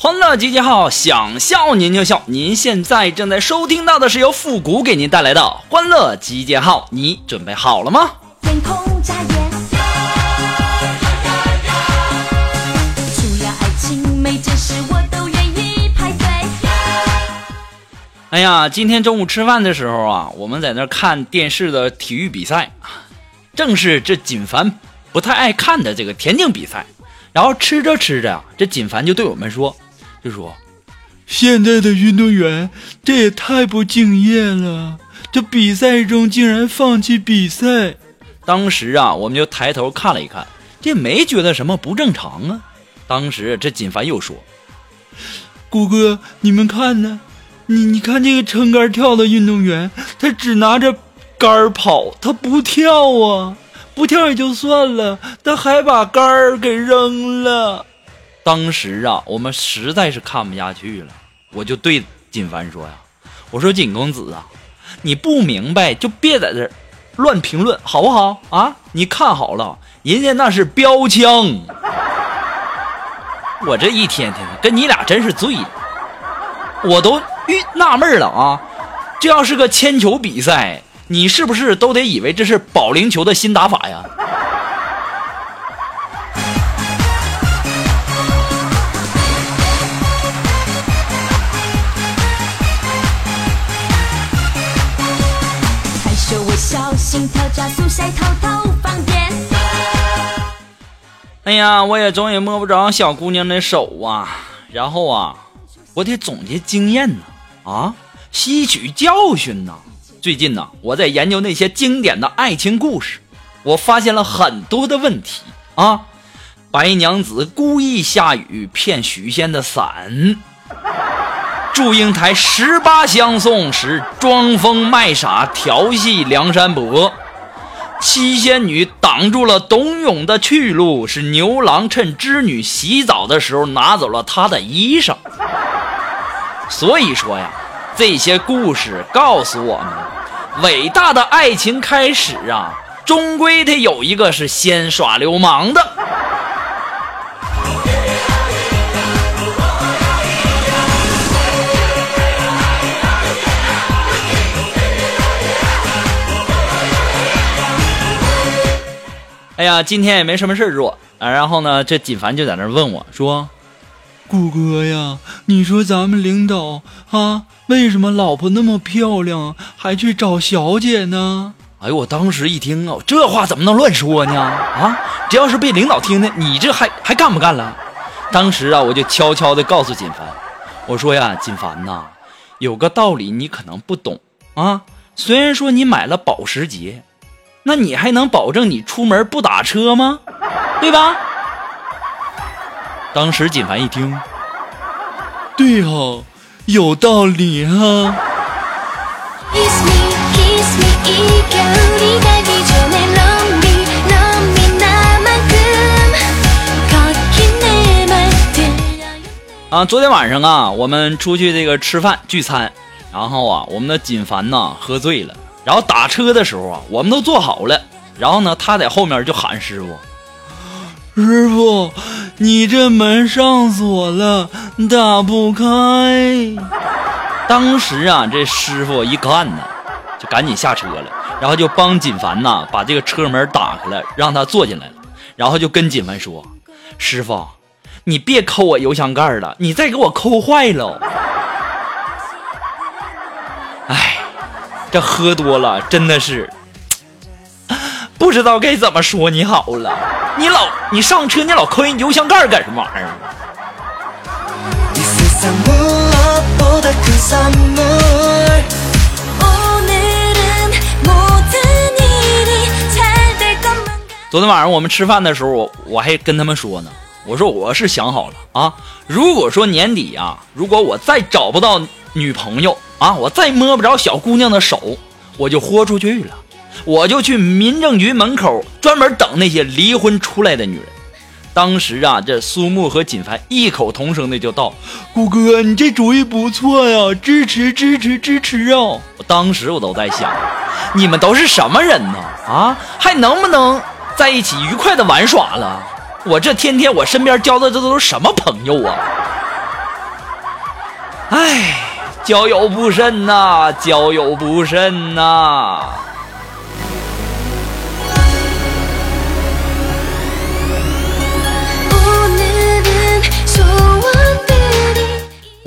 欢乐集结号，想笑您就笑。您现在正在收听到的是由复古给您带来的欢乐集结号。你准备好了吗？哎呀，今天中午吃饭的时候啊，我们在那看电视的体育比赛，正是这锦凡不太爱看的这个田径比赛。然后吃着吃着这锦凡就对我们说。说，现在的运动员这也太不敬业了！这比赛中竟然放弃比赛，当时啊，我们就抬头看了一看，这没觉得什么不正常啊。当时这锦凡又说：“谷哥，你们看呢？你你看这个撑杆跳的运动员，他只拿着杆跑，他不跳啊，不跳也就算了，他还把杆给扔了。”当时啊，我们实在是看不下去了，我就对锦凡说呀：“我说锦公子啊，你不明白就别在这乱评论，好不好啊？你看好了，人家那是标枪。我这一天天的跟你俩真是醉了，我都纳闷了啊，这要是个铅球比赛，你是不是都得以为这是保龄球的新打法呀？”我也总也摸不着小姑娘的手啊，然后啊，我得总结经验呢，啊，吸取教训呢。最近呢，我在研究那些经典的爱情故事，我发现了很多的问题啊。白娘子故意下雨骗许仙的伞，祝英台十八相送时装疯卖傻调戏梁山伯，七仙女。挡住了董永的去路，是牛郎趁织女洗澡的时候拿走了她的衣裳。所以说呀，这些故事告诉我们，伟大的爱情开始啊，终归得有一个是先耍流氓的。哎呀，今天也没什么事做啊，然后呢，这锦凡就在那问我说：“谷哥呀，你说咱们领导啊，为什么老婆那么漂亮，还去找小姐呢？”哎呦，我当时一听啊，这话怎么能乱说呢？啊，这要是被领导听的，你这还还干不干了？当时啊，我就悄悄地告诉锦凡，我说呀，锦凡呐，有个道理你可能不懂啊，虽然说你买了保时捷。那你还能保证你出门不打车吗？对吧？当时锦凡一听，对哦，有道理啊。啊，昨天晚上啊，我们出去这个吃饭聚餐，然后啊，我们的锦凡呢喝醉了。然后打车的时候啊，我们都坐好了。然后呢，他在后面就喊师傅：“师傅，你这门上锁了，打不开。”当时啊，这师傅一看呢，就赶紧下车了，然后就帮锦凡呐把这个车门打开了，让他坐进来了。然后就跟锦凡说：“师傅，你别抠我油箱盖了，你再给我抠坏了。”这喝多了真的是，不知道该怎么说你好了。你老你上车你老抠人油箱盖干什么玩意儿？昨天晚上我们吃饭的时候，我我还跟他们说呢，我说我是想好了啊，如果说年底啊，如果我再找不到女朋友。啊！我再摸不着小姑娘的手，我就豁出去了，我就去民政局门口专门等那些离婚出来的女人。当时啊，这苏木和锦凡异口同声的就道：“谷哥，你这主意不错呀，支持支持支持啊！”我当时我都在想，你们都是什么人呢？啊，还能不能在一起愉快的玩耍了？我这天天我身边交的这都是什么朋友啊？哎。交友不慎呐，交友不慎呐。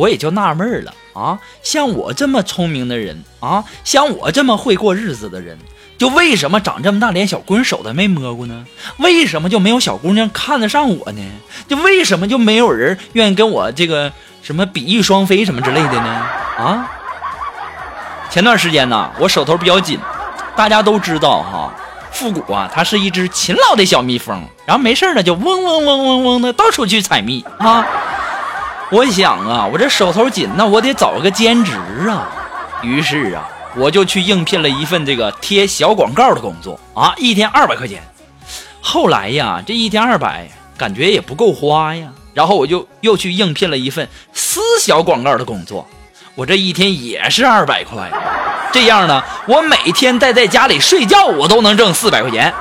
我也就纳闷了啊，像我这么聪明的人啊，像我这么会过日子的人，就为什么长这么大连小娘手都没摸过呢？为什么就没有小姑娘看得上我呢？就为什么就没有人愿意跟我这个什么比翼双飞什么之类的呢？啊！前段时间呢，我手头比较紧，大家都知道哈，复古啊，它是一只勤劳的小蜜蜂，然后没事呢就嗡嗡嗡嗡嗡的到处去采蜜啊。我想啊，我这手头紧，那我得找个兼职啊。于是啊，我就去应聘了一份这个贴小广告的工作啊，一天二百块钱。后来呀，这一天二百感觉也不够花呀，然后我就又去应聘了一份撕小广告的工作，我这一天也是二百块。这样呢，我每天待在家里睡觉，我都能挣四百块钱。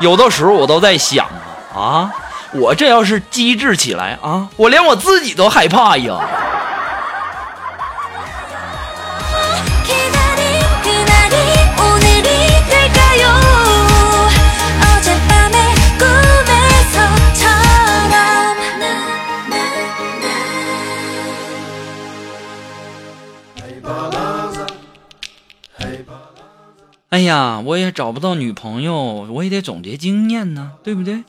有的时候我都在想啊。我这要是机智起来啊，我连我自己都害怕呀！哎呀，我也找不到女朋友，我也得总结经验呢，对不对？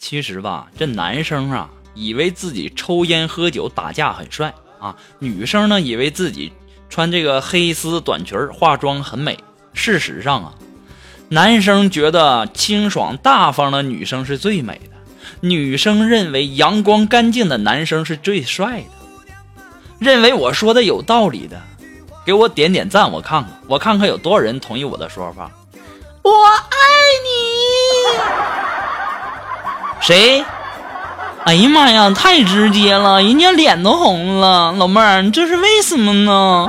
其实吧，这男生啊，以为自己抽烟喝酒打架很帅啊；女生呢，以为自己穿这个黑丝短裙化妆很美。事实上啊，男生觉得清爽大方的女生是最美的，女生认为阳光干净的男生是最帅的。认为我说的有道理的，给我点点赞，我看看，我看看有多少人同意我的说法。我爱你。谁？哎呀妈呀，太直接了，人家脸都红了，老妹儿，你这是为什么呢？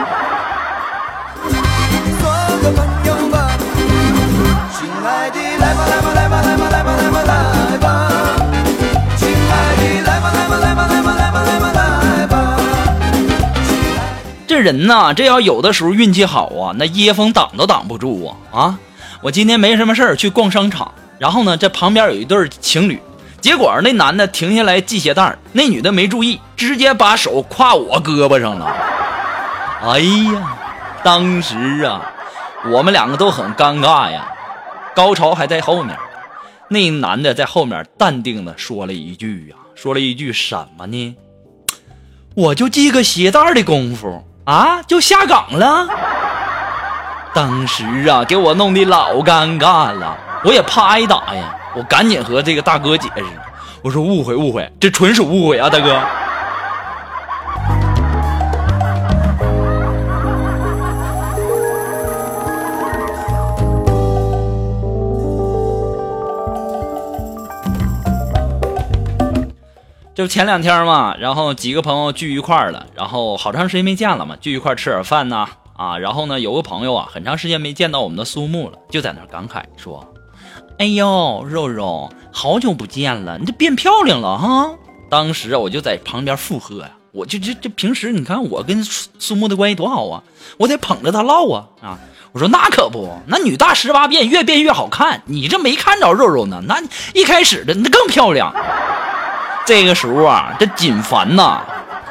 这人呐，这要有的时候运气好啊，那椰风挡都挡不住啊啊！我今天没什么事儿，去逛商场，然后呢，这旁边有一对情侣。结果那男的停下来系鞋带那女的没注意，直接把手跨我胳膊上了。哎呀，当时啊，我们两个都很尴尬呀。高潮还在后面，那男的在后面淡定的说了一句呀，说了一句什么呢？我就系个鞋带的功夫啊，就下岗了。当时啊，给我弄的老尴尬了。我也怕挨打呀，我赶紧和这个大哥解释，我说误会误会，这纯属误会啊，大哥。就前两天嘛，然后几个朋友聚一块了，然后好长时间没见了嘛，聚一块吃点饭呢，啊，然后呢有个朋友啊，很长时间没见到我们的苏木了，就在那感慨说。哎呦，肉肉，好久不见了，你这变漂亮了哈！当时啊，我就在旁边附和呀，我就这这平时你看我跟苏苏木的关系多好啊，我得捧着她唠啊啊！我说那可不，那女大十八变，越变越好看，你这没看着肉肉呢，那一开始的那更漂亮。这个时候啊，这锦凡呐，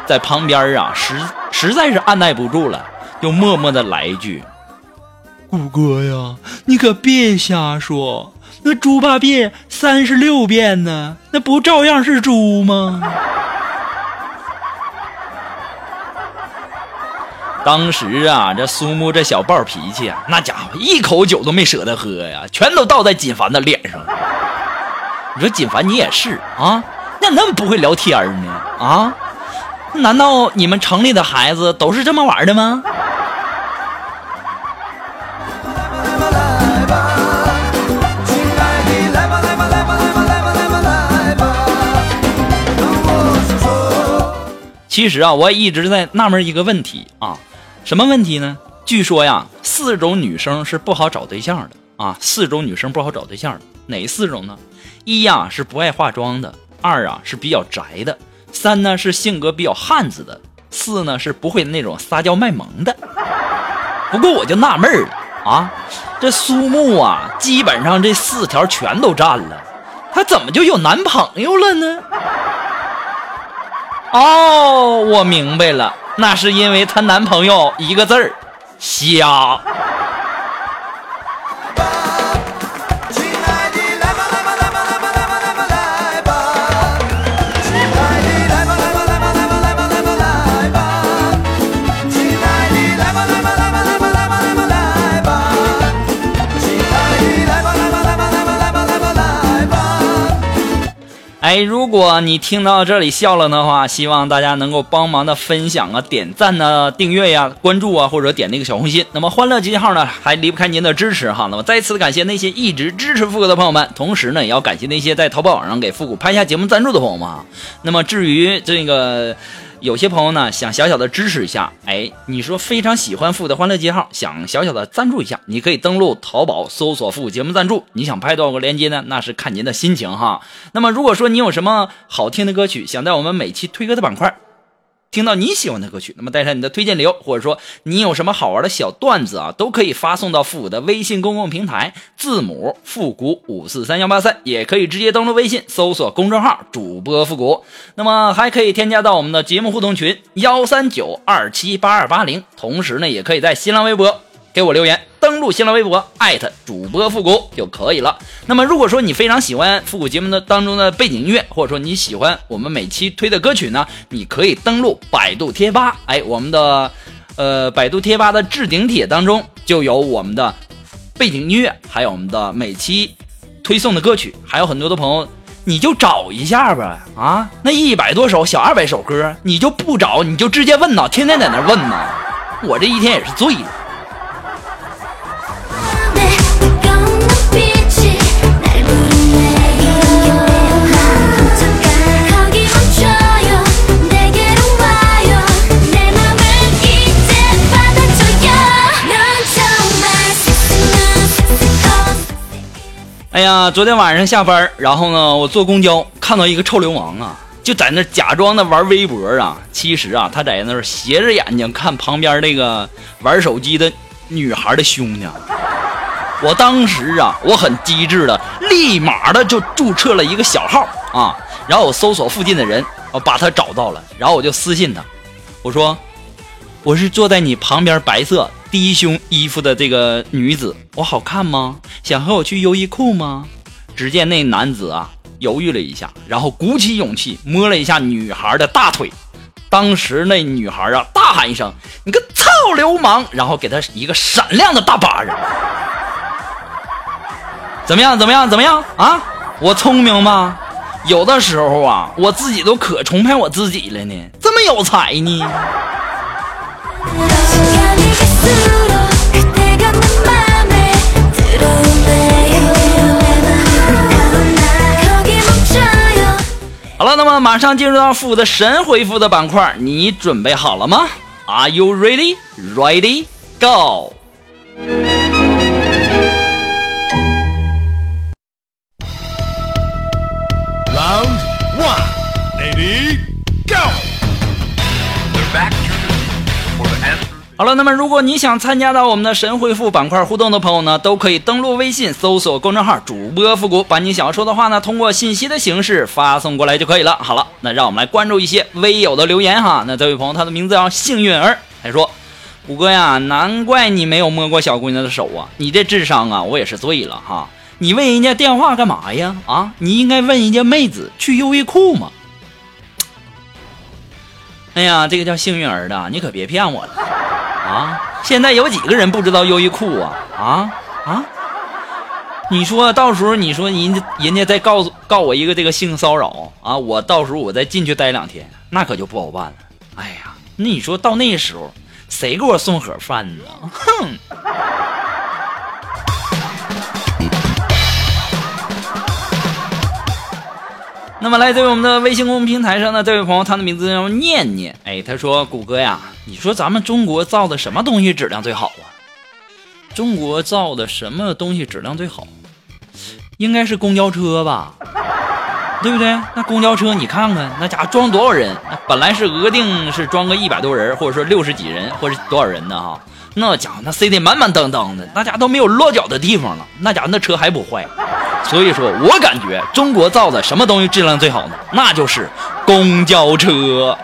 在旁边啊，实实在是按耐不住了，就默默的来一句。谷歌呀，你可别瞎说！那猪八戒三十六变呢，那不照样是猪吗？当时啊，这苏木这小暴脾气啊，那家伙一口酒都没舍得喝呀，全都倒在锦凡的脸上。你说锦凡，你也是啊？那那么不会聊天呢？啊？难道你们城里的孩子都是这么玩的吗？其实啊，我一直在纳闷一个问题啊，什么问题呢？据说呀，四种女生是不好找对象的啊，四种女生不好找对象，哪四种呢？一呀是不爱化妆的，二啊是比较宅的，三呢是性格比较汉子的，四呢是不会那种撒娇卖萌的。不过我就纳闷了啊，这苏木啊，基本上这四条全都占了，她怎么就有男朋友了呢？哦，我明白了，那是因为她男朋友一个字儿，瞎。哎，如果你听到这里笑了的话，希望大家能够帮忙的分享啊、点赞呢、订阅呀、关注啊，或者点那个小红心。那么欢乐集结号呢，还离不开您的支持哈。那么再次感谢那些一直支持富哥的朋友们，同时呢，也要感谢那些在淘宝网上给复古拍下节目赞助的朋友们那么至于这个。有些朋友呢，想小小的支持一下，哎，你说非常喜欢付的欢乐街号，想小小的赞助一下，你可以登录淘宝搜索付节目赞助，你想拍多少个链接呢？那是看您的心情哈。那么如果说你有什么好听的歌曲，想在我们每期推歌的板块。听到你喜欢的歌曲，那么带上你的推荐流，或者说你有什么好玩的小段子啊，都可以发送到复古的微信公共平台，字母复古五四三幺八三，也可以直接登录微信搜索公众号主播复古，那么还可以添加到我们的节目互动群幺三九二七八二八零，同时呢，也可以在新浪微博。给我留言，登录新浪微博艾特主播复古就可以了。那么，如果说你非常喜欢复古节目的当中的背景音乐，或者说你喜欢我们每期推的歌曲呢，你可以登录百度贴吧，哎，我们的呃百度贴吧的置顶帖当中就有我们的背景音乐，还有我们的每期推送的歌曲，还有很多的朋友，你就找一下吧。啊，那一百多首小二百首歌，你就不找，你就直接问呐，天天在那问呐，我这一天也是醉了。哎呀，昨天晚上下班，然后呢，我坐公交看到一个臭流氓啊，就在那假装的玩微博啊，其实啊，他在那斜着眼睛看旁边那个玩手机的女孩的胸呢。我当时啊，我很机智的，立马的就注册了一个小号啊，然后我搜索附近的人，我把他找到了，然后我就私信他，我说我是坐在你旁边白色。低胸衣服的这个女子，我好看吗？想和我去优衣库吗？只见那男子啊，犹豫了一下，然后鼓起勇气摸了一下女孩的大腿。当时那女孩啊，大喊一声：“你个臭流氓！”然后给他一个闪亮的大巴掌。怎么样？怎么样？怎么样？啊！我聪明吗？有的时候啊，我自己都可崇拜我自己了呢。这么有才呢？好了，那么马上进入到复古的神回复的板块，你准备好了吗？Are you ready? Ready? Go! Round one, lady, go！ 好了，那么如果你想参加到我们的神回复板块互动的朋友呢，都可以登录微信搜索公众号“主播复古”，把你想要说的话呢，通过信息的形式发送过来就可以了。好了，那让我们来关注一些微友的留言哈。那这位朋友他的名字叫幸运儿，他说：“虎哥呀，难怪你没有摸过小姑娘的手啊，你这智商啊，我也是醉了哈。你问人家电话干嘛呀？啊，你应该问人家妹子去优衣库吗？哎呀，这个叫幸运儿的，你可别骗我了。”啊！现在有几个人不知道优衣库啊？啊啊！你说到时候，你说人人家再告诉告我一个这个性骚扰啊，我到时候我再进去待两天，那可就不好办了。哎呀，那你说到那时候，谁给我送盒饭呢？哼！那么来自于我们的微信公众平台上的这位朋友，他的名字叫念念。哎，他说：“谷歌呀，你说咱们中国造的什么东西质量最好啊？中国造的什么东西质量最好？应该是公交车吧，对不对？那公交车你看看，那家伙装多少人？那本来是额定是装个一百多人，或者说六十几人，或是多少人呢？哈，那家伙那塞得满满当当的，那家伙都没有落脚的地方了。那家伙那车还不坏。”所以说，我感觉中国造的什么东西质量最好呢？那就是公交车。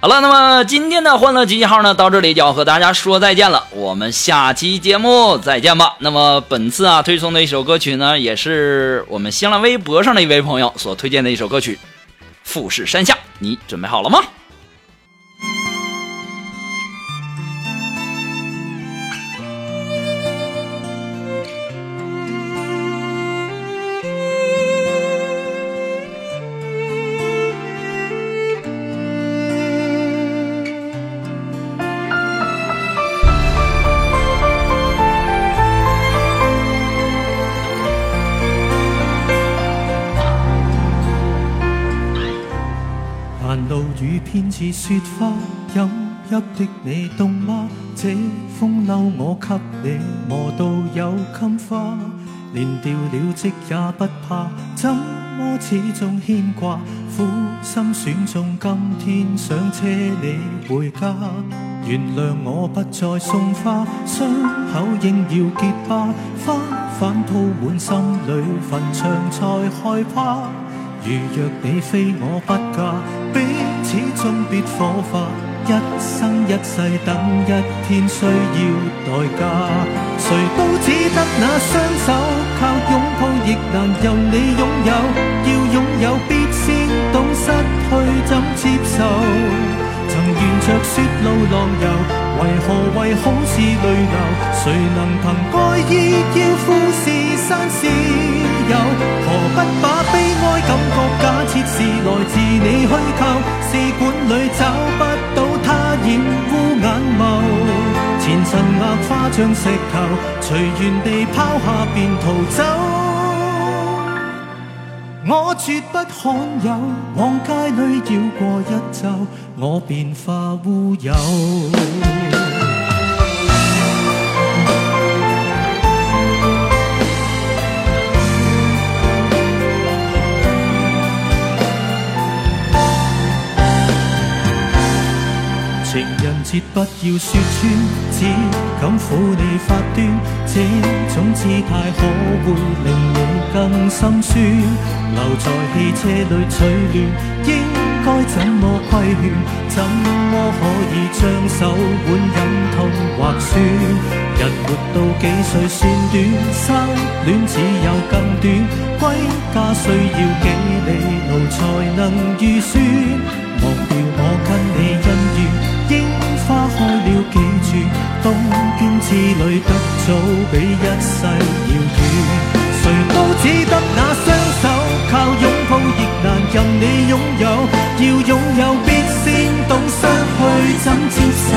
好了，那么今天的《欢乐集结号》呢，到这里就要和大家说再见了。我们下期节目再见吧。那么，本次啊推送的一首歌曲呢，也是我们新浪微博上的一位朋友所推荐的一首歌曲《富士山下》，你准备好了吗？雪花飲泣的你，懂嗎？這風褸我給你磨到有襟花，連掉了職也不怕，怎麼始終牽掛？苦心選中今天想車你回家，原諒我不再送花，傷口應要結疤，花瓣鋪滿心裏墳場才害怕。如若你非我不嫁。始终必火化，一生一世等一天需要代价。谁都只得那双手，靠拥抱亦难由你拥有。要拥有必先懂失去怎接受。曾沿着雪路浪游，为何为好事泪流？谁能凭爱意要富士山私有？何不把悲哀感觉假设是来自你虚构？像石头随缘地抛下便逃走，我绝不罕有往街里绕过一周，我便化乌有。切不要说穿，只敢抚你发端，这种姿态可会令你更心酸。留在汽车里取暖，应该怎么规劝？怎么可以将手腕忍痛划穿？人活到几岁算短，失恋只有更短。归家需要几里路才能预算？忘掉我跟你恩怨。樱花开了几转，东天之旅得早比一世遥远。谁都只得那双手，靠拥抱亦难任你拥有。要拥有，必先懂失去怎接受。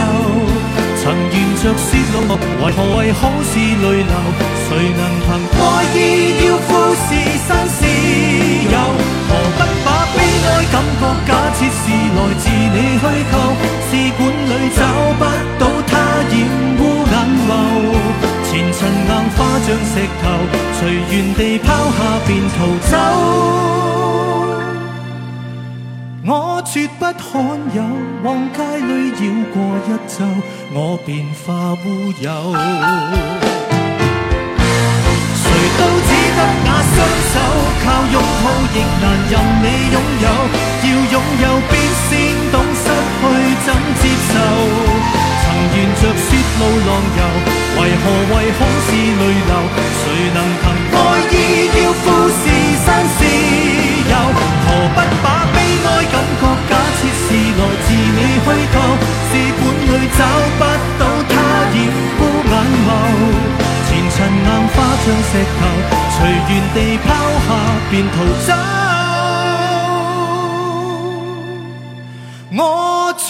曾沿着雪路，为何为好事泪流？谁能凭爱意要富士山私有？何不？感觉假设是来自你虚构，试管里找不到它，染污眼眸。前尘硬化像石头，随缘地抛下便逃走。我绝不罕有，往街里绕过一周，我便化乌有。谁都只得那双手，靠拥抱亦难。你拥有，要拥有，必先懂失去怎接受。曾沿着雪路浪游，为何为空是泪流？谁能凭爱意要付士山私有？何不把悲哀感觉假设是来自你虚构？字本里找不到他染污眼眸，前尘硬化像石头，随缘地抛下便逃走。